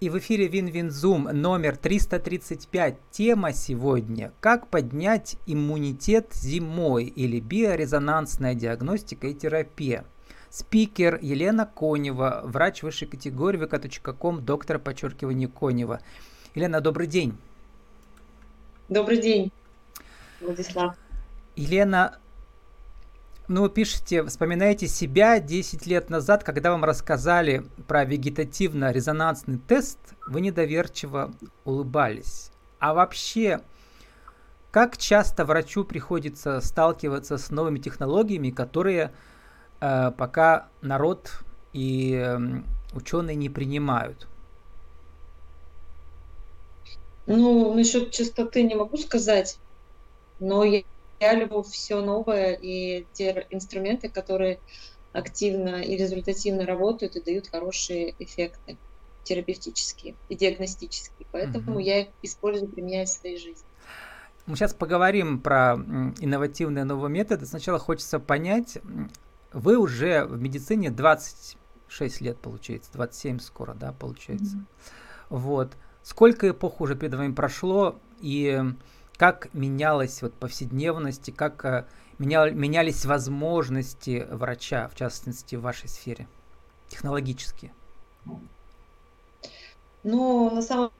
И в эфире Win Win Zoom номер 335. Тема сегодня «Как поднять иммунитет зимой» или биорезонансная диагностика и терапия. Спикер Елена Конева, врач высшей категории vk.com, доктор подчеркивание Конева. Елена, добрый день. Добрый день, Владислав. Елена, ну, пишите, вспоминаете себя 10 лет назад, когда вам рассказали про вегетативно-резонансный тест, вы недоверчиво улыбались. А вообще, как часто врачу приходится сталкиваться с новыми технологиями, которые э, пока народ и э, ученые не принимают? Ну, насчет частоты не могу сказать, но я я люблю все новое и те инструменты, которые активно и результативно работают и дают хорошие эффекты терапевтические и диагностические. Поэтому угу. я их использую, применяю в своей жизни. Мы сейчас поговорим про инновативные новые методы. Сначала хочется понять, вы уже в медицине 26 лет, получается, 27 скоро, да, получается. Mm-hmm. Вот. Сколько эпох уже перед вами прошло, и как менялась вот повседневность, как э, менял, менялись возможности врача, в частности, в вашей сфере, технологические? Ну, на самом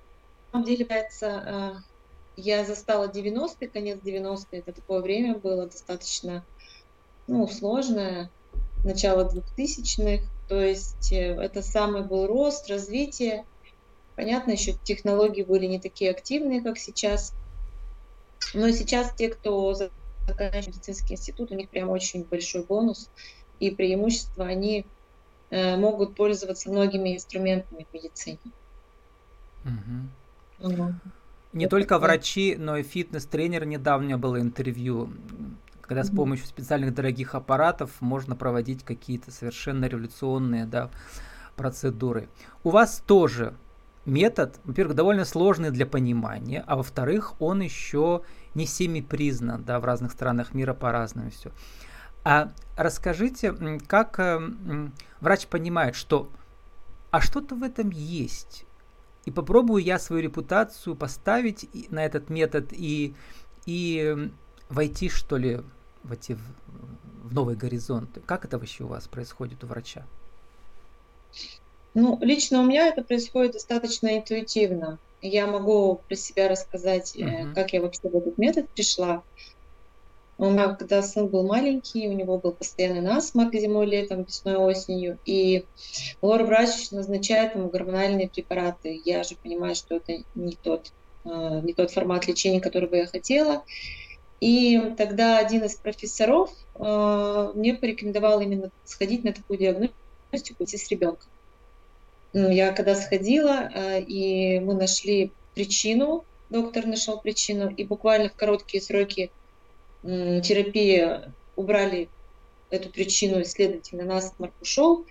деле, э, я застала 90-е, конец 90-е, это такое время было достаточно ну, сложное, начало 2000-х, то есть э, это самый был рост, развитие. Понятно, еще технологии были не такие активные, как сейчас. Но сейчас те, кто заканчивает медицинский институт, у них прям очень большой бонус и преимущество. Они э, могут пользоваться многими инструментами в медицине. Угу. Угу. Не Это только врачи, но и фитнес-тренер. Недавно было интервью, когда с помощью специальных дорогих аппаратов можно проводить какие-то совершенно революционные да, процедуры. У вас тоже метод, во-первых, довольно сложный для понимания, а во-вторых, он еще не всеми признан, да, в разных странах мира по-разному все. А расскажите, как э, врач понимает, что а что-то в этом есть, и попробую я свою репутацию поставить на этот метод и, и войти, что ли, в эти в новый горизонт. Как это вообще у вас происходит у врача? Ну, лично у меня это происходит достаточно интуитивно. Я могу про себя рассказать, uh-huh. как я вообще в этот метод пришла. У меня, когда сын был маленький, у него был постоянный насморк зимой, летом, весной, осенью, и лор-врач назначает ему гормональные препараты. Я же понимаю, что это не тот, э, не тот формат лечения, который бы я хотела. И тогда один из профессоров э, мне порекомендовал именно сходить на такую диагностику, идти с ребенком. Я когда сходила, э, и мы нашли причину, доктор нашел причину, и буквально в короткие сроки терапии убрали эту причину, и, следовательно, насморк ушел.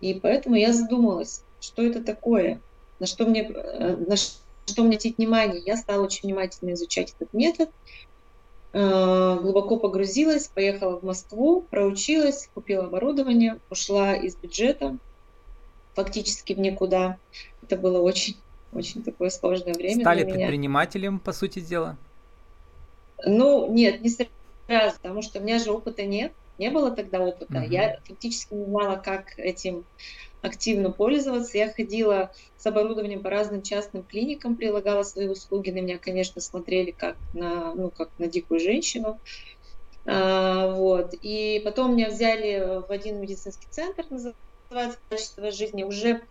И поэтому я задумалась, что это такое, на что мне, э, на что мне обратить внимание. Я стала очень внимательно изучать этот метод, э, глубоко погрузилась, поехала в Москву, проучилась, купила оборудование, ушла из бюджета, фактически в никуда. Это было очень, очень такое сложное время. Стали предпринимателем, по сути дела? Ну, нет, не сразу, потому что у меня же опыта нет, не было тогда опыта. Uh-huh. Я фактически не знала, как этим активно пользоваться. Я ходила с оборудованием по разным частным клиникам, прилагала свои услуги. На меня, конечно, смотрели как на, ну, как на дикую женщину. А, вот. И потом меня взяли в один медицинский центр, называется качество жизни уже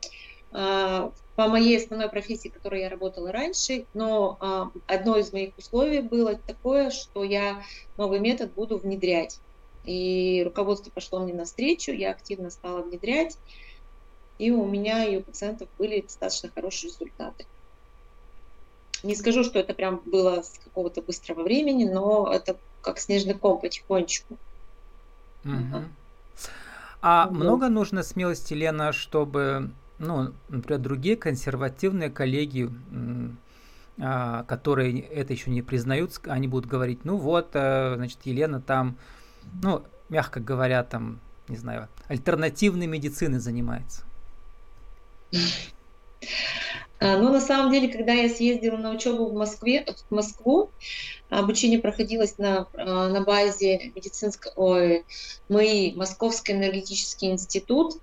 а, по моей основной профессии, которой я работала раньше, но а, одно из моих условий было такое, что я новый метод буду внедрять. И руководство пошло мне навстречу, я активно стала внедрять, и у меня и у пациентов были достаточно хорошие результаты. Не скажу, что это прям было с какого-то быстрого времени, но это как снежный ком потихонечку. Угу. А ну, много нужно смелости, Лена, чтобы, ну, например, другие консервативные коллеги, а, которые это еще не признают, они будут говорить, ну вот, э, значит, Елена там, ну, мягко говоря, там, не знаю, альтернативной медициной занимается. А, ну, на самом деле, когда я съездила на учебу в Москве, в Москву, обучение проходилось на, а, на базе медицинского, МИИ, Московский энергетический институт.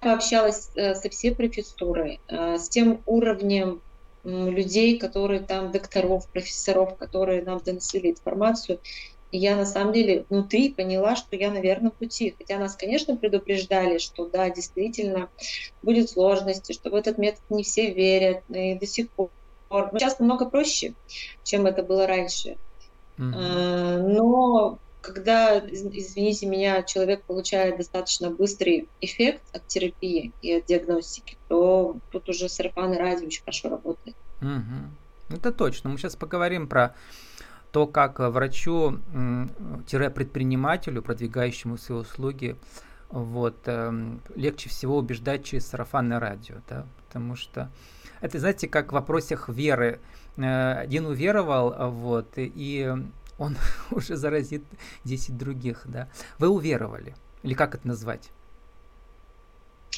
Пообщалась э, со всей префектурой, э, с тем уровнем людей, которые там, докторов, профессоров, которые нам доносили информацию. И я на самом деле внутри поняла, что я на верном пути. Хотя нас, конечно, предупреждали, что да, действительно будет сложности, что в этот метод не все верят, и до сих пор. Сейчас намного проще, чем это было раньше. Mm-hmm. Но когда, извините меня, человек получает достаточно быстрый эффект от терапии и от диагностики, то тут уже сарафанное радио очень хорошо работает. Угу. Это точно. Мы сейчас поговорим про то, как врачу-предпринимателю, продвигающему свои услуги, вот, э, легче всего убеждать через сарафанное радио, да, потому что это, знаете, как в вопросах веры. Э, один уверовал, вот, и он уже заразит 10 других, да. Вы уверовали, или как это назвать?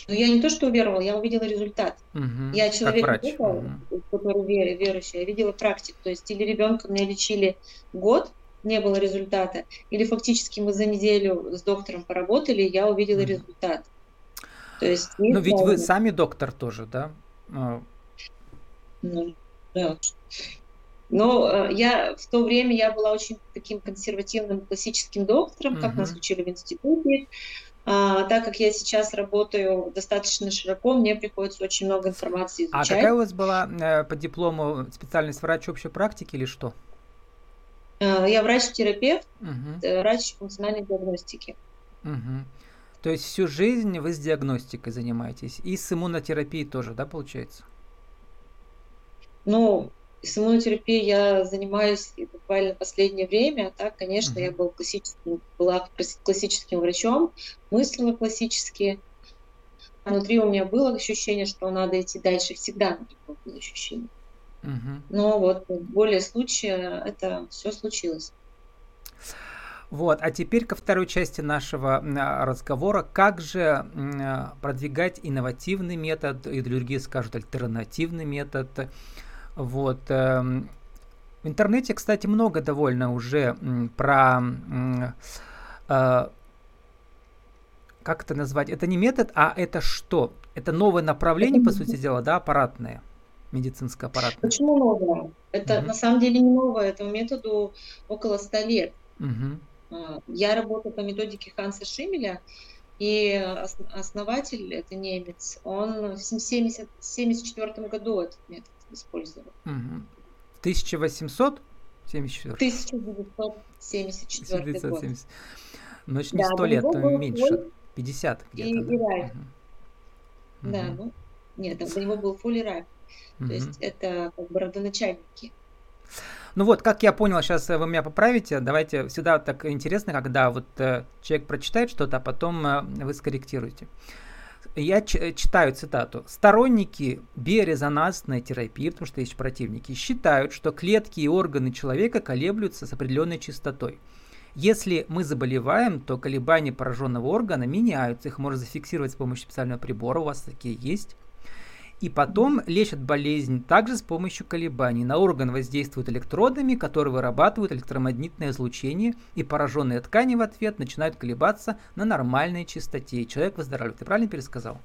Но я не то, что уверовала, я увидела результат. Угу, я человек, угу. который вер, верующий, я видела практику. То есть или ребенка меня лечили год, не было результата, или фактически мы за неделю с доктором поработали, я увидела угу. результат. То есть, Но ведь вы сами доктор тоже, да? А. Ну, да. Но э, я в то время я была очень таким консервативным классическим доктором, как uh-huh. нас учили в институте. А, так как я сейчас работаю достаточно широко, мне приходится очень много информации изучать. А какая у вас была э, по диплому специальность врач общей практики или что? Э, я врач-терапевт, угу. врач функциональной диагностики. Угу. То есть всю жизнь вы с диагностикой занимаетесь и с иммунотерапией тоже, да, получается? Ну, с иммунотерапией я занимаюсь буквально последнее время. Так, конечно, mm-hmm. я был классическим, была классическим врачом, мыслила классически. Внутри у меня было ощущение, что надо идти дальше. Всегда было ощущение. Mm-hmm. Но вот более случая это все случилось. Вот, а теперь ко второй части нашего разговора. Как же продвигать инновативный метод, и другие скажут альтернативный метод вот. Эм, в интернете, кстати, много довольно уже про э, как это назвать? Это не метод, а это что? Это новое направление, по сути дела, да, аппаратное, медицинское аппаратное. Почему новое? Это угу. на самом деле не новое, этому методу около 100 лет. Угу. Я работаю по методике Ханса Шимеля, и основатель, это немец, он в 1974 году этот метод использовал. Угу. 1874? 1974 1970. год. Ну, это не да, 100 лет, меньше. Фоль... 50 где-то. И, да? и райф. Угу. Да, ну, нет, там, у него был фоли райф. Угу. То есть это как бы родоначальники. Ну вот, как я понял, сейчас вы меня поправите. Давайте всегда так интересно, когда вот э, человек прочитает что-то, а потом э, вы скорректируете я читаю цитату. Сторонники биорезонансной терапии, потому что есть противники, считают, что клетки и органы человека колеблются с определенной частотой. Если мы заболеваем, то колебания пораженного органа меняются, их можно зафиксировать с помощью специального прибора, у вас такие есть. И потом лечат болезнь также с помощью колебаний. На орган воздействуют электродами, которые вырабатывают электромагнитное излучение, и пораженные ткани в ответ начинают колебаться на нормальной частоте, и человек выздоравливает. Ты правильно пересказал?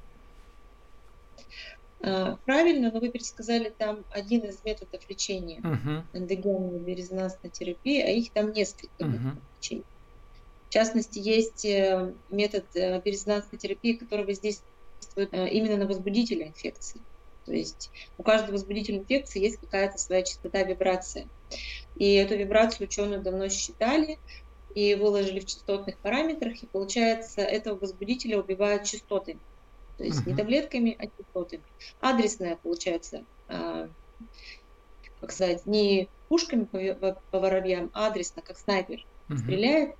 А, правильно, но вы пересказали там один из методов лечения uh-huh. эндогенной резонансной терапии, а их там несколько uh-huh. лечения. В частности, есть э, метод э, резонансной терапии, который воздействует действует э, именно на возбудителя инфекции. То есть у каждого возбудителя инфекции есть какая-то своя частота вибрации. И эту вибрацию ученые давно считали и выложили в частотных параметрах, и получается, этого возбудителя убивают частотами. То есть uh-huh. не таблетками, а частотами. Адресная, получается, э, как сказать, не пушками по, по воробьям, а адресно, как снайпер uh-huh. стреляет,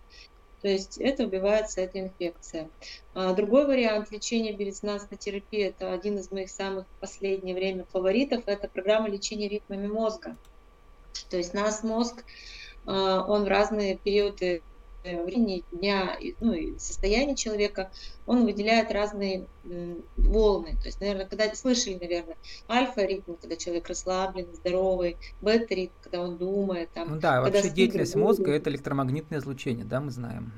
то есть это убивается эта инфекция. А другой вариант лечения биорезонансной терапии, это один из моих самых в последнее время фаворитов, это программа лечения ритмами мозга. То есть наш мозг, а, он в разные периоды времени дня, ну и состояния человека, он выделяет разные волны. То есть, наверное, когда слышали, наверное, альфа-ритм, когда человек расслаблен, здоровый, бета-ритм, когда он думает. Там, ну да, вообще деятельность мозга – это электромагнитное излучение, да, мы знаем.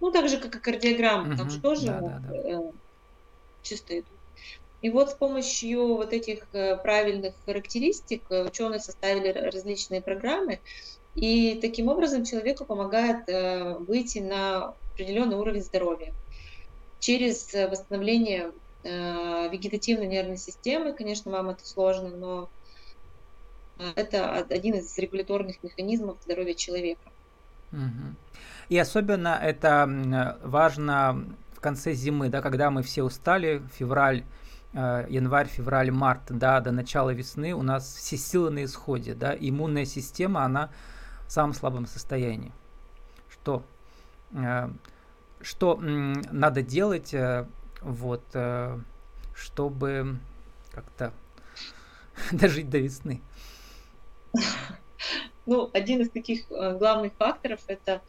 Ну, так же, как и кардиограмма, угу. там же тоже да, да, да. Э, чисто идут. И вот с помощью вот этих э, правильных характеристик э, ученые составили различные программы, и таким образом человеку помогает э, выйти на определенный уровень здоровья через восстановление вегетативной нервной системы. Конечно, вам это сложно, но это один из регуляторных механизмов здоровья человека. И особенно это важно в конце зимы, да, когда мы все устали, февраль, Э, январь, февраль, март, да, до начала весны у нас все силы на исходе, да, иммунная система, она самом слабом состоянии. Что, э, что надо делать, э, вот, чтобы как-то дожить до весны? Ну, один из таких главных факторов – это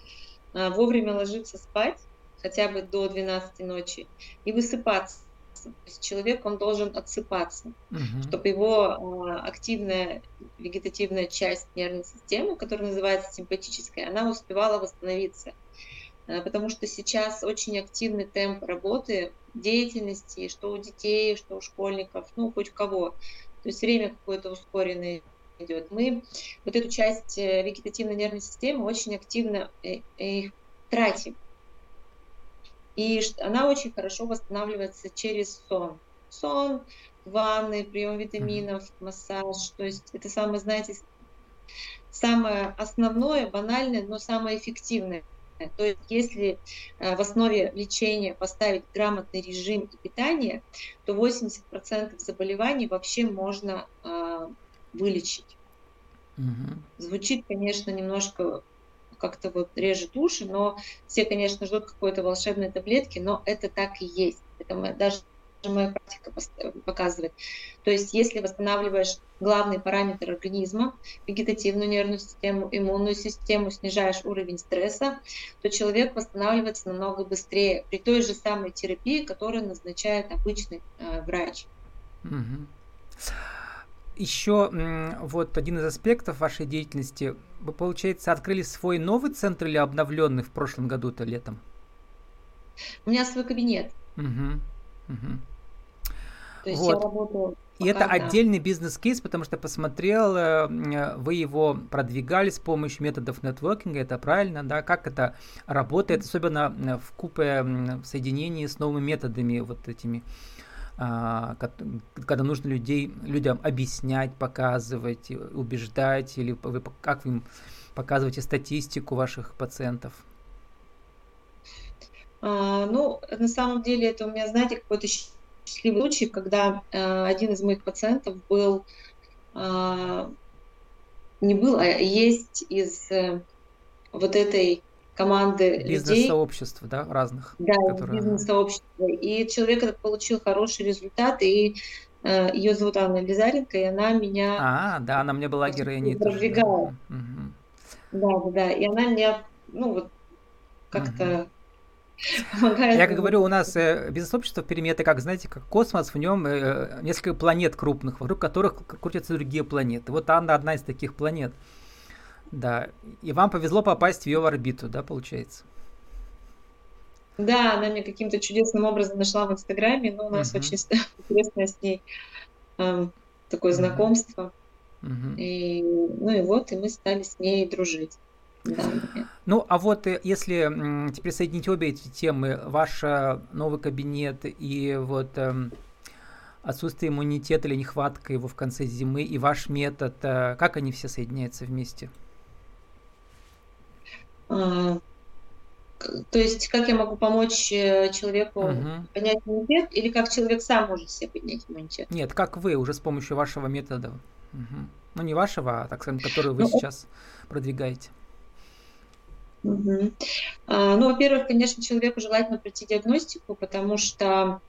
вовремя ложиться спать, хотя бы до 12 ночи, и высыпаться. То есть человек, он должен отсыпаться, угу. чтобы его э, активная вегетативная часть нервной системы, которая называется симпатическая, она успевала восстановиться. Э, потому что сейчас очень активный темп работы, деятельности, что у детей, что у школьников, ну, хоть кого. То есть время какое-то ускоренное идет. Мы вот эту часть э, вегетативной нервной системы очень активно э, их тратим. И она очень хорошо восстанавливается через сон. Сон, ванны, прием витаминов, массаж. То есть это самое, знаете, самое основное, банальное, но самое эффективное. То есть если э, в основе лечения поставить грамотный режим и питание, то 80% заболеваний вообще можно э, вылечить. Угу. Звучит, конечно, немножко как-то вот режет уши, но все, конечно, ждут какой-то волшебной таблетки, но это так и есть. Это мы, даже моя практика показывает. То есть, если восстанавливаешь главный параметр организма, вегетативную нервную систему, иммунную систему, снижаешь уровень стресса, то человек восстанавливается намного быстрее при той же самой терапии, которую назначает обычный э, врач. Угу. Еще вот один из аспектов вашей деятельности. Вы, получается, открыли свой новый центр или обновленный в прошлом году-то летом? У меня свой кабинет. Угу. Угу. То есть вот. я работаю и это да. отдельный бизнес-кейс, потому что посмотрел, э, вы его продвигали с помощью методов нетворкинга, это правильно, да? Как это работает, особенно в купе в соединении с новыми методами, вот этими а, когда нужно людей, людям объяснять, показывать, убеждать, или вы, как вы им показываете статистику ваших пациентов? А, ну, на самом деле это у меня, знаете, какой-то счастливый случай, когда а, один из моих пациентов был, а, не был, а есть из э, вот этой команды Бизнес-сообщества, да, разных. Да, которые... бизнес-сообщества. И человек этот получил хороший результат, и э, ее зовут Анна Лизаренко, и она меня... А, да, она мне была героиней. Продвигала. Да. да, да, да. И она меня, ну, вот, как-то... Угу. Помогает. Я как говорю, у нас э, бизнес-общество в Перми это как, знаете, как космос, в нем э, несколько планет крупных, вокруг которых крутятся другие планеты. Вот Анна одна из таких планет. Да, и вам повезло попасть в ее орбиту, да, получается? Да, она меня каким-то чудесным образом нашла в Инстаграме, но у нас uh-huh. очень интересное с ней э, такое знакомство. Uh-huh. И, ну и вот, и мы стали с ней дружить. Ну, а вот э, если теперь соединить обе эти темы, ваш э, новый кабинет и вот эм, отсутствие иммунитета или нехватка его в конце зимы, и ваш метод, э, как они все соединяются вместе? А, то есть, как я могу помочь человеку угу. поднять иммунитет, или как человек сам может себе поднять иммунитет? Нет, как вы, уже с помощью вашего метода. Угу. Ну, не вашего, а, так сказать, который вы ну, сейчас продвигаете. Угу. А, ну, во-первых, конечно, человеку желательно пройти диагностику, потому что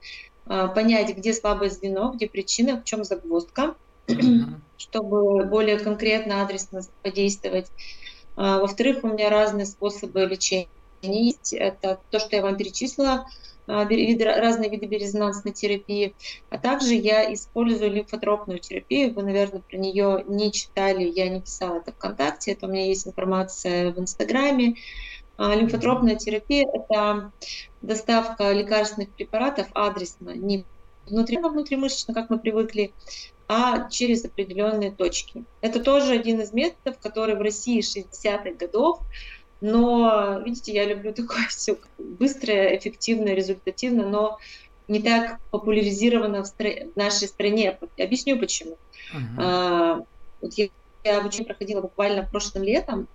а, понять, где слабое звено, где причина, в чем загвоздка, угу. чтобы более конкретно, адресно подействовать А, во-вторых, у меня разные способы лечения есть. Это то, что я вам перечислила, разные виды резонансной терапии. А также я использую лимфотропную терапию. Вы, наверное, про нее не читали, я не писала это ВКонтакте. Это у меня есть информация в Инстаграме. А, лимфотропная терапия – это доставка лекарственных препаратов адресно, не внутри, внутримышечно, как мы привыкли, а через определенные точки. Это тоже один из методов, который в России 60-х годов но, видите, я люблю такое все быстрое, эффективное, результативно, но не так популяризировано в, стра- в нашей стране. Объясню почему. Uh-huh. А, вот я, я обучение проходила буквально прошлым летом,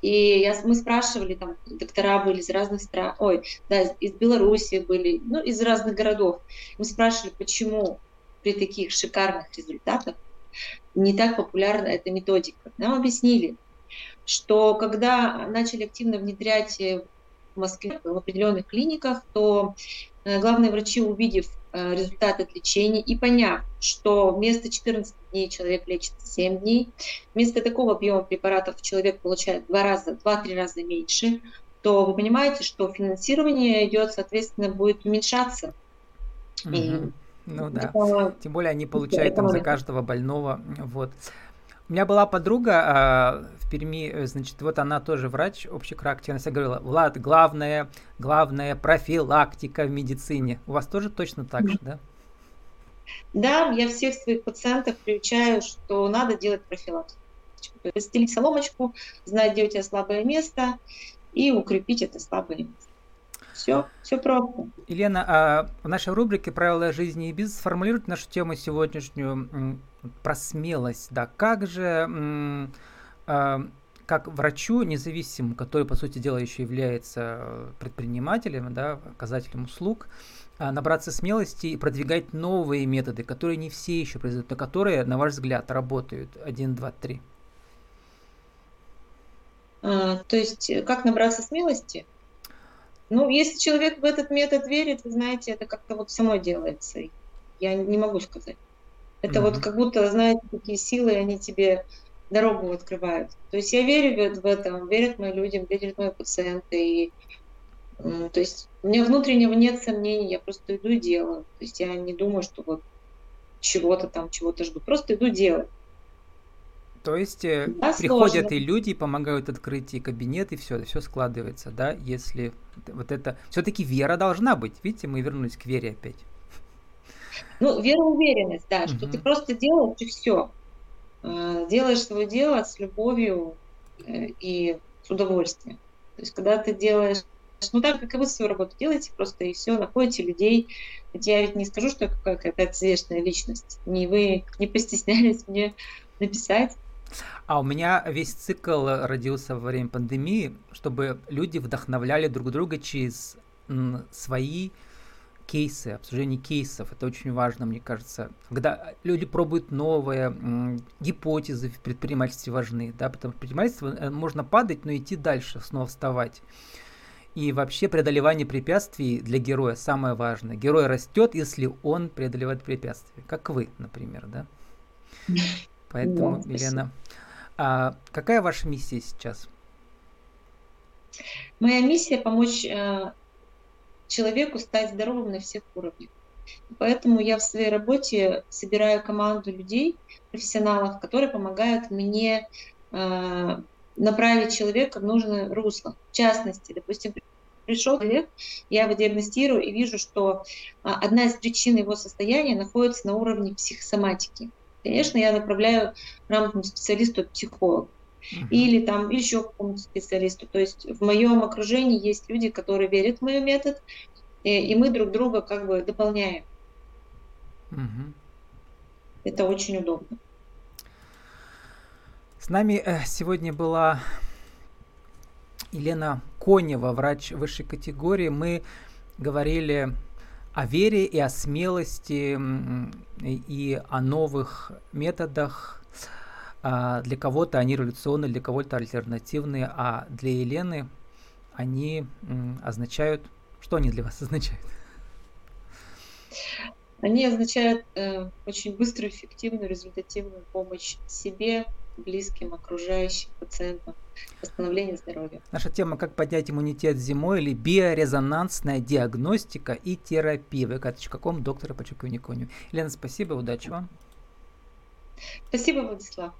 и я, мы спрашивали, там доктора были из разных стран, ой, да, из Беларуси были, ну, из разных городов. Мы спрашивали, почему при таких шикарных результатах не так популярна эта методика. Нам объяснили, что когда начали активно внедрять э, в Москве в определенных клиниках, то э, главные врачи, увидев э, результаты от лечения и поняв, что вместо 14 дней человек лечится 7 дней, вместо такого объема препаратов человек получает в два раза, два-три раза меньше, то вы понимаете, что финансирование идет, соответственно, будет уменьшаться. Угу. И ну да. Тем более они получают там за каждого больного. Вот. У меня была подруга а, в Перми, э, значит, вот она тоже врач общей всегда говорила, Влад, главное, главное профилактика в медицине. У вас тоже точно так же, да? Да, я всех своих пациентов приучаю, что надо делать профилактику. Постелить соломочку, знать, где у тебя слабое место, и укрепить это слабое место. Все, все просто. Елена, а в нашей рубрике «Правила жизни и бизнес» формулирует нашу тему сегодняшнюю про смелость, да, как же, э, как врачу независимому, который, по сути дела, еще является предпринимателем, да, оказателем услуг, э, набраться смелости и продвигать новые методы, которые не все еще произойдут, но которые, на ваш взгляд, работают. Один, два, три. А, то есть, э, как набраться смелости? Ну, если человек в этот метод верит, вы знаете, это как-то вот само делается. Я не могу сказать. Это mm-hmm. вот как будто, знаете, такие силы, они тебе дорогу открывают. То есть я верю в, это, верят мои люди, верят мои пациенты. И, то есть у меня внутреннего нет сомнений, я просто иду и делаю. То есть я не думаю, что вот чего-то там, чего-то жду. Просто иду делать. То есть э, да, приходят сложно. и люди, помогают открыть и кабинет, и все, все складывается, да, если вот это... Все-таки вера должна быть. Видите, мы вернулись к вере опять. Ну, вера, уверенность, да, что ты просто делаешь и все. А, делаешь свое дело с любовью э, и с удовольствием. То есть, когда ты делаешь, ну так, как и вы свою работу делаете, просто и все, находите людей. Ведь я ведь не скажу, что я какая-то известная личность. Не вы не постеснялись мне написать. А у меня весь цикл родился во время пандемии, чтобы люди вдохновляли друг друга через свои кейсы, обсуждение кейсов. Это очень важно, мне кажется. Когда люди пробуют новые, гипотезы в предпринимательстве важны, да, потому что предпринимательство э, можно падать, но идти дальше, снова вставать. И вообще преодолевание препятствий для героя самое важное. Герой растет, если он преодолевает препятствия, как вы, например, да? Поэтому, да, Елена, а какая ваша миссия сейчас? Моя миссия помочь э, человеку стать здоровым на всех уровнях. Поэтому я в своей работе собираю команду людей, профессионалов, которые помогают мне э, направить человека в нужное русло. В частности, допустим, пришел человек, я его диагностирую и вижу, что э, одна из причин его состояния находится на уровне психосоматики. Конечно, я направляю грамотному специалисту, психологу uh-huh. или там еще какому-то специалисту. То есть в моем окружении есть люди, которые верят в мой метод, и, и мы друг друга как бы дополняем. Uh-huh. Это очень удобно. С нами э, сегодня была Елена Конева, врач высшей категории. Мы говорили о вере и о смелости и о новых методах для кого-то они революционные, для кого-то альтернативные, а для Елены они означают... Что они для вас означают? Они означают э, очень быструю, эффективную, результативную помощь себе близким, окружающим, пациентам, восстановление здоровья. Наша тема «Как поднять иммунитет зимой» или биорезонансная диагностика и терапия. Вы каком доктора по Чукуниконию. Елена, спасибо, удачи вам. Спасибо, Владислав.